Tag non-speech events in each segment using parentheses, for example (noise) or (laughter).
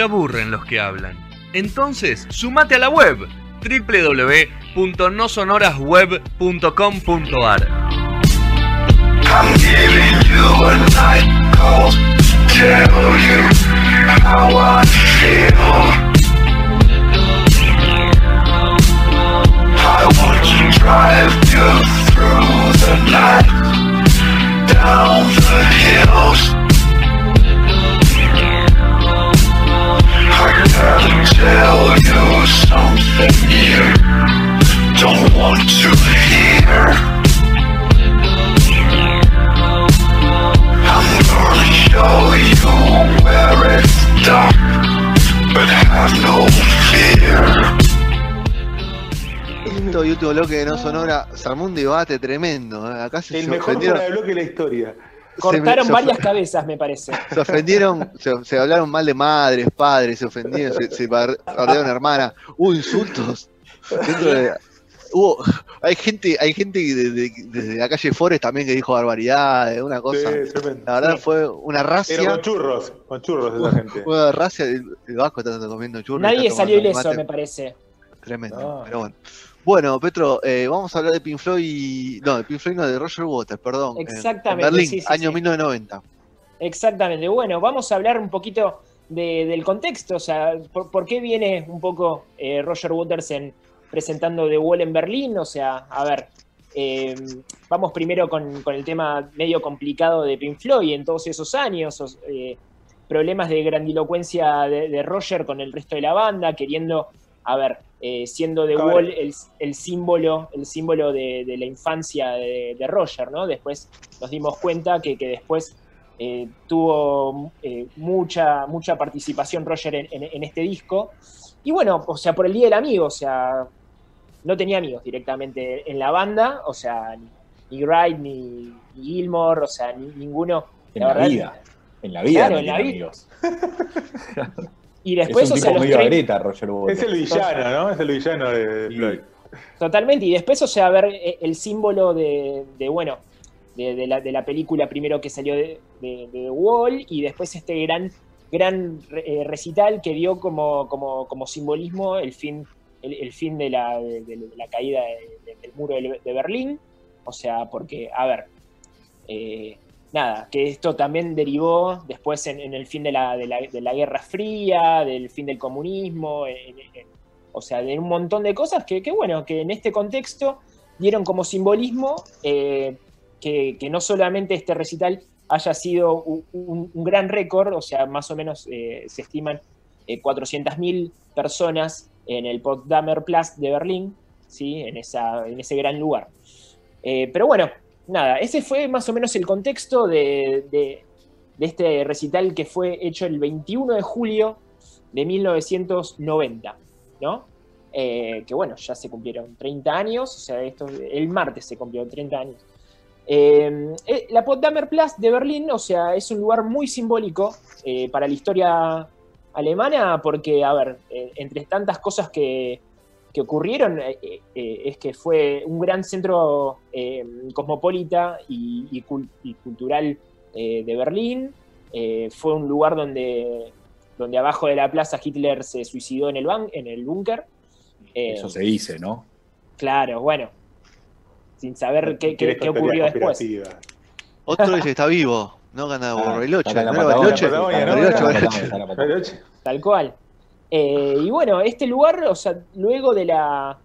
aburren los que hablan. Entonces, sumate a la web www.nosonorasweb.com.ar. I want to drive you through the night Último bloque de No Sonora se armó un debate tremendo. ¿eh? Acá se El mejor ofendieron- fuera de bloque de la historia. Cortaron se- varias cabezas, me parece. (laughs) Se ofendieron, se, se hablaron mal de madres, padres, se ofendieron, se, se bardearon hermanas, hubo insultos. Dentro de- hubo, hay gente, hay gente que desde, desde la calle Forest también que dijo barbaridades, una cosa. Sí, tremendo. La verdad Sí. fue una Pero racia. con churros, con churros esa gente. Fue una racia, el, el Vasco está comiendo churros. Nadie salió ileso, mate. me parece. Tremendo, No. pero bueno. Bueno, Petro, eh, vamos a hablar de Pink Floyd. y- No, de Pink Floyd, no, de Roger Waters, perdón. en- Exactamente, En Berlín, sí, sí, año sí. 1990. Exactamente. Bueno, vamos a hablar un poquito de- del contexto, o sea, por, por qué viene un poco eh, Roger Waters en, presentando The Wall en Berlín. O sea, a ver, eh, vamos primero con, con el tema medio complicado de Pink Floyd en todos esos años, eh, problemas de grandilocuencia de, de Roger con el resto de la banda, queriendo, a ver, eh, siendo The. Wall el, el símbolo, el símbolo de, de la infancia de, de Roger, ¿no? Después nos dimos cuenta que, que después eh, tuvo eh, mucha, mucha participación Roger en, en- en este disco. Y bueno, o sea, por el Día del Amigo, o sea, no tenía amigos directamente en la banda, o sea, ni, ni Wright, ni, ni Gilmore, o sea, ni- ninguno. En la la, verdad, vida. En la vida. Claro, no en la vida. amigos. (laughs) Y después, es un o sea, tipo los medio 30 areta, Roger Waters. Es el villano, ¿no? Es el villano de. Floyd. Totalmente, y después, o sea, ver eh, el símbolo de, de, bueno, de, de la, de la película primero que salió de, de- de The Wall y después este gran, gran eh, recital que dio como, como, como simbolismo el fin, el, el fin de la, de, de la caída de- de- del muro de, de Berlín. O sea, porque, a ver, eh, nada, que esto también derivó después en, el fin de la, de, la, de la Guerra Fría, del fin del comunismo, o sea, de un montón de cosas que, bueno, que en este contexto dieron como simbolismo eh, que, que no solamente este recital haya sido un gran récord, o sea, más o menos eh, se estiman eh, 400.000 personas en el Potsdamer Platz de Berlín, ¿sí? en, esa, en ese gran lugar. Eh, pero bueno, nada, ese fue más o menos el contexto de, este recital que fue hecho el 21 de julio de 1990, ¿no? Eh, que bueno, ya se cumplieron 30 años, o sea, esto, el martes se cumplieron 30 años. Eh, eh, la Potsdamer Platz de Berlín, o sea, es un lugar muy simbólico para la historia alemana, porque, a ver, entre tantas cosas que, que ocurrieron, eh, eh, es que fue un gran centro eh, cosmopolita y, y cul- y cultural eh, de Berlín. Eh, fue un lugar donde, donde abajo de la plaza Hitler se suicidó en el, ban- en el búnker. Eh, Eso se dice, ¿no? Claro, bueno. Sin saber qué, qué- ocurrió después. Otro dice está vivo, no gana (laughs) Ah, Patagonia. Bariloche. Tal cual. Eh, y bueno, este lugar, o sea, luego de la,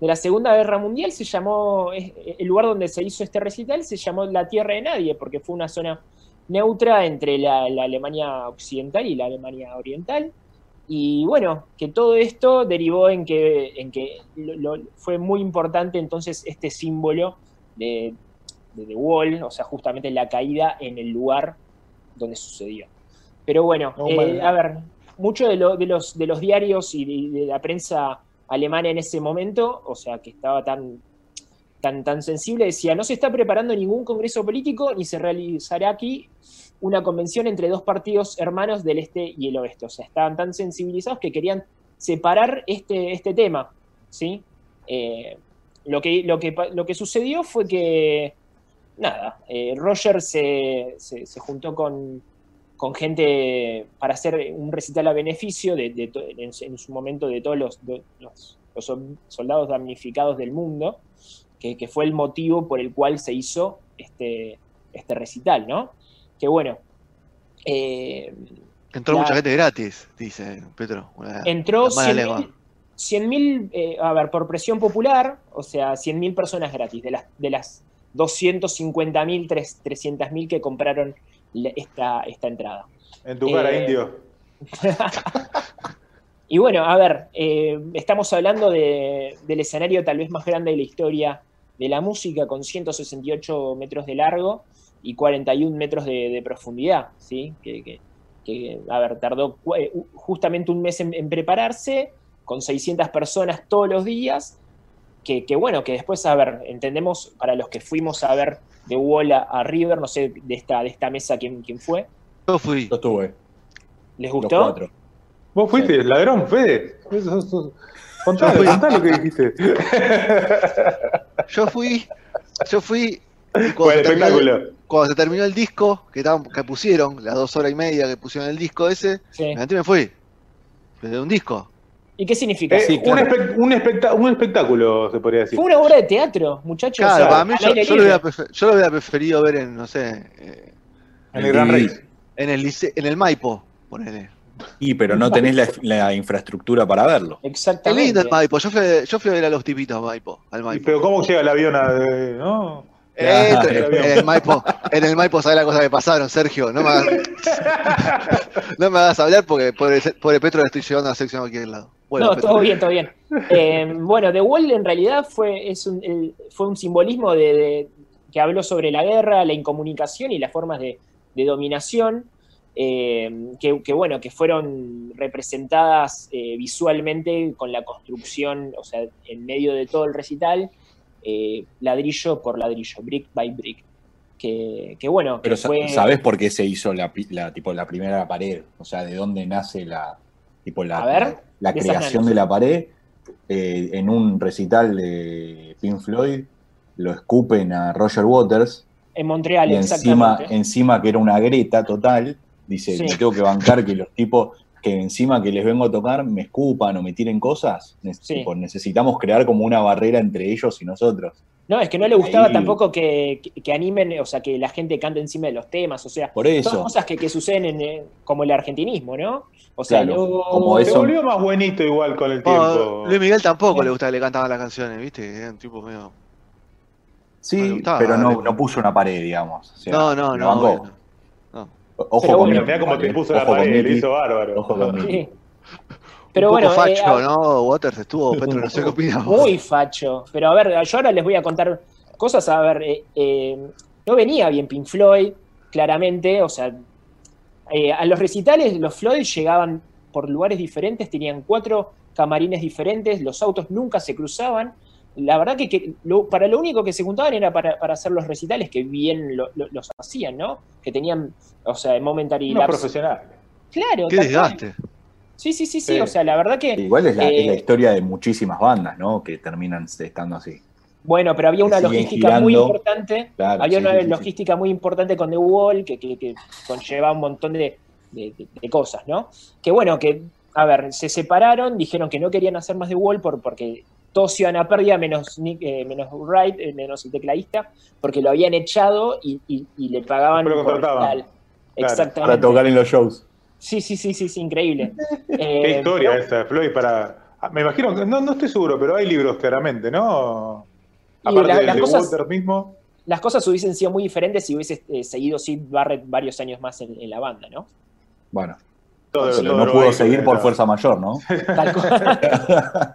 de la Segunda Guerra Mundial se llamó, es- el lugar donde se hizo este recital se llamó la Tierra de Nadie, porque fue una zona neutra entre la, la Alemania occidental y la Alemania oriental. Y bueno, que todo esto derivó en que, en que lo- lo- fue muy importante entonces este símbolo de, de The Wall, o sea, justamente la caída en el lugar donde sucedió. Pero bueno, No, eh, a ver, muchos de, lo- de los, de los diarios y de, la prensa alemana en ese momento, o sea, que estaba tan, tan, tan sensible, decía, no se está preparando ningún congreso político ni se realizará aquí una convención entre dos partidos hermanos del este y el oeste. O sea, estaban tan sensibilizados que querían separar este, este tema, ¿sí? Eh, lo, que, lo, que, lo que sucedió fue que, nada, eh, Roger se- se juntó con, con gente para hacer un recital a beneficio de, de en, en su momento de todos los, soldados damnificados del mundo, que, que fue el motivo por el cual se hizo este, este recital, ¿no? Que bueno, eh, Entró La- mucha gente gratis, dice Petro. Una- entró la mala 100.000, lengua. 100.000, eh, a ver, por presión popular, o sea, 100.000 personas gratis, de las, de las 250.000, tres- 300.000 que compraron esta, esta entrada. En tu cara, Eh, indio. (laughs) Y bueno, a ver, eh, estamos hablando de- del escenario tal vez más grande de la historia de la música, con 168 metros de largo y 41 metros de, de profundidad, ¿sí? Que, que- que, a ver, tardó eh, justamente un mes en, en prepararse, con 600 personas todos los días, que, que bueno, que después, a ver, entendemos, para los que fuimos a ver de Wall a, a River, no sé, de esta, de esta mesa quién, quién fue, Yo fui. Yo estuve. ¿les Los gustó? cuatro. ¿Vos fuiste ladrón, Fede? Contá, contá lo que dijiste. Yo fui. Yo fui. Cuando, se terminó, espectáculo. cuando se terminó el disco, que, estaban- que pusieron, las dos horas y media que pusieron el disco ese, Sí. me fui. Desde un disco. ¿Y qué significa? Eh, Sí, un, espectáculo, se podría decir. Fue una obra de teatro, muchachos. Claro, o sea, para mí yo, lo hubiera prefer- yo lo hubiera preferido ver en, no sé, eh, En el Gran. Rex. en el lice- en el Maipo, ponele. Y pero no tenés la, la infraestructura para verlo. Exactamente. lindo el Maipo. Yo fui, yo fui a ver a los tipitos Maipo, al Maipo. Pero ¿cómo llega el avión a.? eh, no? Eh, en el Maipo, en el Maipo sabés la cosa que pasaron, Sergio. No me hagas, (laughs) no me hagas hablar porque pobre, pobre Petro le estoy llevando a la sección a cualquier lado. Bueno, no, Petro. todo bien, todo bien. Eh, (laughs) bueno, The Wall en realidad fue, es un, el- fue un simbolismo de, de- que habló sobre la guerra, la incomunicación y las formas de, de dominación, eh, que, que, bueno, que fueron representadas eh, visualmente con la construcción, o sea, en medio de todo el recital, eh, ladrillo por ladrillo, brick by brick. Que, que bueno, que Pero fue... ¿sabés por qué se hizo la, la, tipo, la primera pared? O sea, ¿de dónde nace la, tipo, la, ver, la creación de la pared? Eh, en un recital de Pink Floyd lo escupen a Roger Waters En Montreal, y encima, exactamente. encima que era una greta total, dice, Sí. me tengo que bancar que los tipos que encima que les vengo a tocar me escupan o me tiren cosas, Ne- Sí. tipo, necesitamos crear como una barrera entre ellos y nosotros. No, es que no le gustaba Ahí- tampoco que, que- que animen, o sea, que la gente cante encima de los temas, o sea, Por todas eso, cosas que, que suceden en, eh, como el argentinismo, ¿no? O sea, Claro, luego- como Se volvió más buenito igual con el tiempo. No, Luis Miguel tampoco le gustaba que le cantaban las canciones, ¿viste? Era un tipo medio. no sí, gustaba, pero no, no puso una pared, digamos. O sea, No, no, no. Ojo Pero con bueno, Mirá cómo te puso la Ojo con pared, le hizo bárbaro. Ojo con Miki. Sí. Un Pero poco bueno, facho, eh, a- ¿no? Waters estuvo, (laughs) Petro, no sé qué opinas muy facho. Pero a ver, yo ahora les voy a contar cosas, a ver, eh, eh, no venía bien Pink Floyd, claramente, o sea, eh, a los recitales los Floyd llegaban por lugares diferentes, tenían cuatro camarines diferentes, los autos nunca se cruzaban. La verdad que, que lo- para lo único que se juntaban era para, para hacer los recitales, que bien lo- lo- los hacían, ¿no? Que tenían, o sea, momentary Unos profesionales. Claro, Qué cual. Sí, sí, sí, sí, Sí. o sea, la verdad que... Igual es la, es la Eh, historia de muchísimas bandas, ¿no? Que terminan estando así. Bueno, pero había una logística muy importante. Claro, había sí, una sí, sí, sí. logística muy importante con The Wall que, que, que conlleva un montón de, de- de- de cosas, ¿no? Que bueno, que, a ver, se separaron, dijeron que no querían hacer más The Wall por, porque todos iban a pérdida, menos, Nick, eh, menos Wright, eh, menos el tecladista, porque lo habían echado y, y- y le pagaban lo por contrataban. recital. Claro. Exactamente. Para tocar en los shows. Sí, sí, sí, sí, sí, increíble. (laughs) Qué Eh, historia pero- esa de Floyd para. ah, Me imagino que. No, no estoy seguro, pero hay libros claramente, ¿no? Aparte la- del las de cosas- Waters mismo. las cosas hubiesen sido muy diferentes si hubiese eh, seguido Sid Barrett varios años más en, en la banda, ¿no? Bueno, Todo, no pudo seguir por fuerza mayor, ¿no? (laughs) Tal cual. (laughs)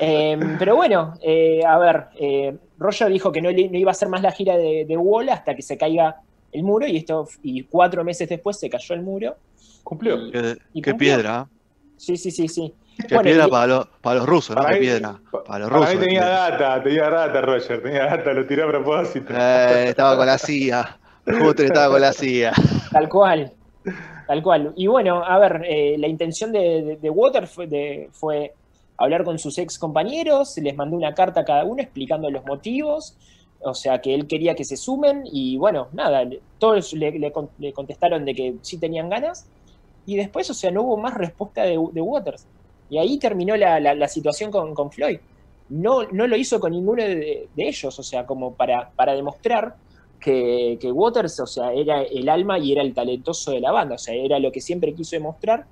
Eh, pero bueno, eh, a ver, eh, Roger dijo que no iba a hacer más la gira de, de Wall hasta que se caiga el muro y esto y cuatro meses después se cayó el muro. Cumplió. Y- Qué, Y qué piedra. Sí, sí, sí, sí. Qué Bueno, piedra y- para, los, para los rusos, ¿no? Para Qué mí- piedra. pa- Para los Para rusos. mí tenía qué data, tenía data, Roger, tenía data, lo tiré a propósito. Eh, estaba con la CIA. Justo estaba con la CIA. Tal cual. Tal cual. Y bueno, a ver, eh, la intención de, de- de Water fue, de- fue hablar con sus ex compañeros, les mandó una carta a cada uno explicando los motivos. O sea, que él quería que se sumen y bueno, nada, todos le, le con- le contestaron de que sí tenían ganas y después, o sea, no hubo más respuesta de, Waters. Y ahí terminó la, la- la situación con, con Floyd. No, no lo hizo con ninguno de, de ellos, o sea, como para, para demostrar que, que Waters, o sea, era el alma y era el talentoso de la banda, o sea, era lo que siempre quiso demostrar.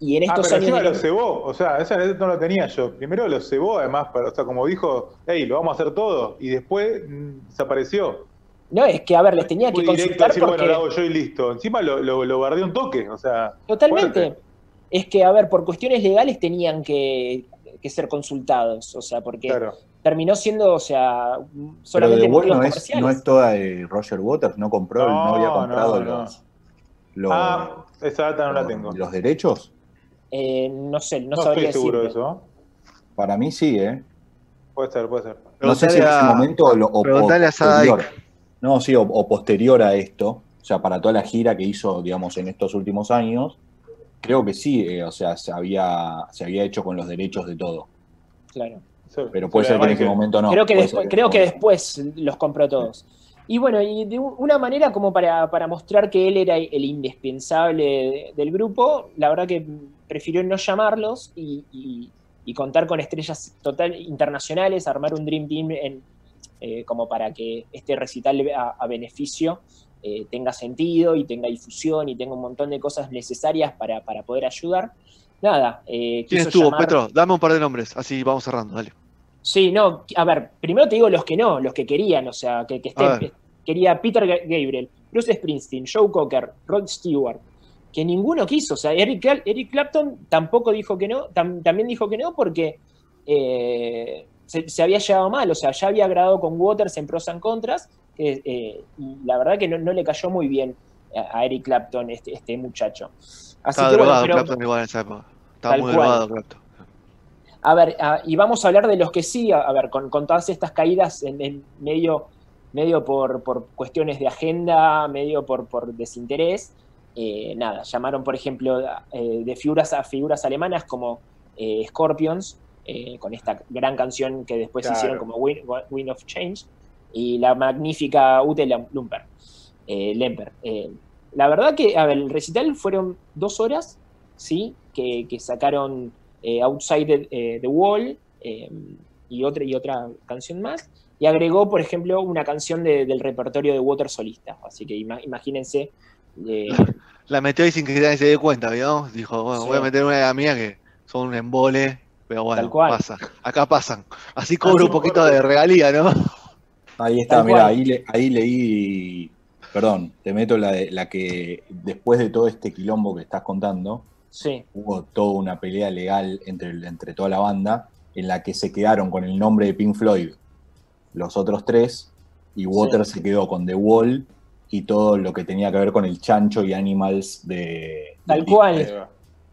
Y en Ah, estos pero años... de- lo cebó, o sea, esa no lo tenía yo. Primero lo cebó, además, para, o sea, como dijo, hey, lo vamos a hacer todo, y después mm, desapareció. No, es que, a ver, les tenía que Muy consultar decir, porque... bueno, lo hago yo y listo. Encima lo, lo, lo bardeó un toque, o sea, Totalmente. fuerte. Es que, a ver, por cuestiones legales tenían que, que ser consultados, o sea, porque claro. terminó siendo, o sea, Pero solamente The Wall motivos no es, comerciales. no es toda de Roger Waters, no compró, no, No, había no, comprado no. los, los, Ah, esa data no la tengo. los derechos. Eh, no sé, no, No, sabría estoy seguro de eso. Para mí sí, ¿eh? Puede ser, puede ser. No sé si en ese momento o, o a posterior. No, sí, o, o posterior a esto, o sea, para toda la gira que hizo, digamos, en estos últimos años, creo que sí, eh, o sea, se había, se había hecho con los derechos de todo. Claro. Pero puede sí, ser que en ese momento no. creo que, después, creo que después los compró todos. Y bueno, y de un- una manera como para, para mostrar que él era el indispensable de- del grupo, la verdad que prefirió no llamarlos y, y- y contar con estrellas total internacionales, armar un Dream Team en, eh, como para que este recital a, a beneficio eh, tenga sentido y tenga difusión y tenga un montón de cosas necesarias para, para poder ayudar. Nada. eh, ¿Quién estuvo, llamar- Petro? Dame un par de nombres, así vamos cerrando, dale. Sí, no, a ver, primero te digo los que no, los que querían, o sea, que, que esté- A ver. quería Peter Ga- Gabriel, Bruce Springsteen, Joe Cocker, Rod Stewart, que ninguno quiso, o sea, Eric, Eric Clapton tampoco dijo que no, tam- también dijo que no porque eh, se, se había llevado mal, o sea, ya había grabado con Waters en pros and contras, eh, y la verdad que no, no le cayó muy bien a, Eric Clapton este, este muchacho. Así Estaba que bueno, drogado pero- Clapton igual en esa época. Estaba muy cual. drogado Clapton. A ver, a- y vamos a hablar de los que sí, a, a ver, con, con todas estas caídas en, en medio, medio por, por cuestiones de agenda, medio por, por desinterés. eh, nada, llamaron, por ejemplo, eh, de figuras a figuras alemanas como eh, Scorpions, con esta gran canción que después Claro. hicieron como Wind, Wind of Change, y la magnífica Ute Lumper, eh, Lemper. La verdad que, a ver, el recital fueron dos horas, ¿sí? Que, que sacaron eh, Outside the, eh, the Wall eh, y, otra, y otra canción más. Y agregó, por ejemplo, una canción de- del repertorio de Water solista. Así que ima- imagínense. eh, (laughs) La metió ahí sin que nadie se dé cuenta, ¿vio? Dijo, bueno, Sí. voy a meter una de las mías que son un embole, pero bueno, Tal cual. pasa. Acá pasan. Así cobro Así un poquito de regalía, ¿no? Ahí está, mira, ahí, le- ahí leí, perdón, te meto la, de- la que después de todo este quilombo que estás contando, sí, hubo toda una pelea legal entre, el- entre toda la banda en la que se quedaron con el nombre de Pink Floyd los otros tres y Waters se quedó con The Wall y todo lo que tenía que ver con el chancho y Animals de... Tal cual.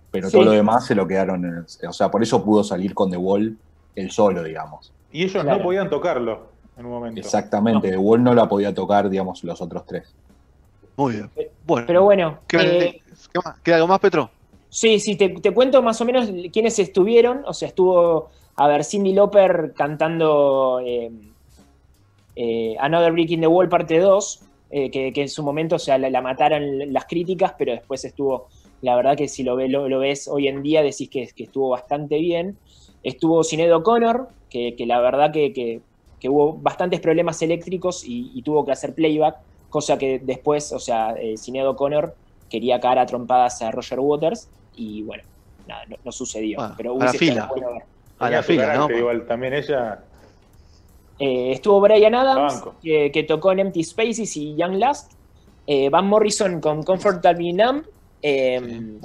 Pero Sí. todo lo demás se lo quedaron en el- O sea, por eso pudo salir con The Wall él solo, digamos. Y ellos Claro. no podían tocarlo en un momento. Exactamente, The Wall no la podía tocar, digamos, los otros tres. Muy bien. Bueno, pero bueno. ¿qué, eh, qué más? ¿Queda algo más, Petro? Sí, sí, te, cuento más o menos quiénes estuvieron. O sea, estuvo, a ver, Cindy Lauper cantando eh, eh, Another Brick in the Wall parte 2, eh, que, en su momento, o sea, la, mataron las críticas, pero después estuvo, la verdad que si lo, ve- lo, ves hoy en día, decís que, estuvo bastante bien. Estuvo Sinead O'Connor, que, que la verdad que, hubo bastantes problemas eléctricos y, tuvo que hacer playback, cosa que después, o sea, Sinead O'Connor quería caer a trompadas a Roger Waters y bueno, nada, no, no sucedió. Bueno, pero a la fila. bueno. A la fila, ¿no? Igual también ella. Eh, estuvo Brian Adams, que, que tocó en Empty Spaces y Young Last. Eh, Van Morrison con Comfortably Numb. Eh,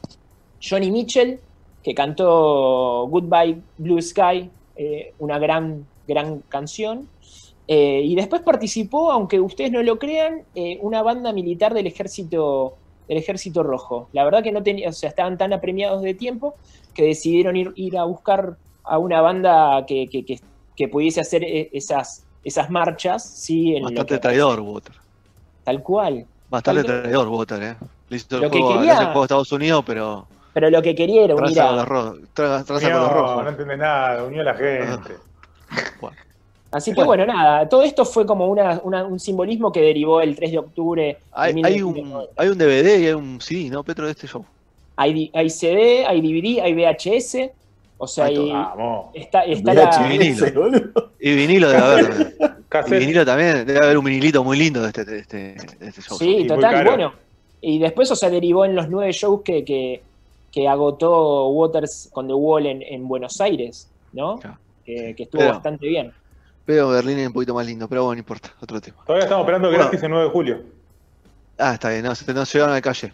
Johnny Mitchell, que cantó Goodbye Blue Sky, eh, una gran, gran canción. Eh, y después participó, aunque ustedes no lo crean, eh, una banda militar del ejército, del ejército rojo. La verdad que no tenía, o sea, estaban tan apremiados de tiempo que decidieron ir, ir a buscar a una banda que, que- que- que pudiese hacer eh, esas, esas marchas, sí, en Bastante que- traidor, Water. tal cual. Bastante Tal traidor, Water, ¿eh? Le hizo el Lo que le quería- hace el juego a Estados Unidos, pero Pero lo que quería era unir traza a, con los rojos. Tra- traza con los no rojos. entiende nada, unió a la gente. (laughs) Bueno, Así que bueno, nada, todo esto fue como una- una- un simbolismo que derivó el 3 de octubre. de Hay, hay, 1990. un, hay un DVD y hay un CD, ¿no, Petro, de este show? Hay, hay CD, hay DVD, hay VHS. O sea, Hay está, está la. vinilo. (laughs) boludo. Y vinilo debe haber también. Y vinilo también, debe haber un vinilito muy lindo de este, de este, de este show. Sí, total, bueno. Y después, o sea, derivó en los nueve shows que, que, que agotó Waters con The Wall en, en Buenos Aires, ¿no? Claro. Que, que estuvo Pero- bastante bien. Pero Berlín es un poquito más lindo, pero bueno, no importa, otro tema. Todavía estamos esperando Bueno. gratis el 9 de julio. Ah, está bien, no, se- no llegaron a la calle.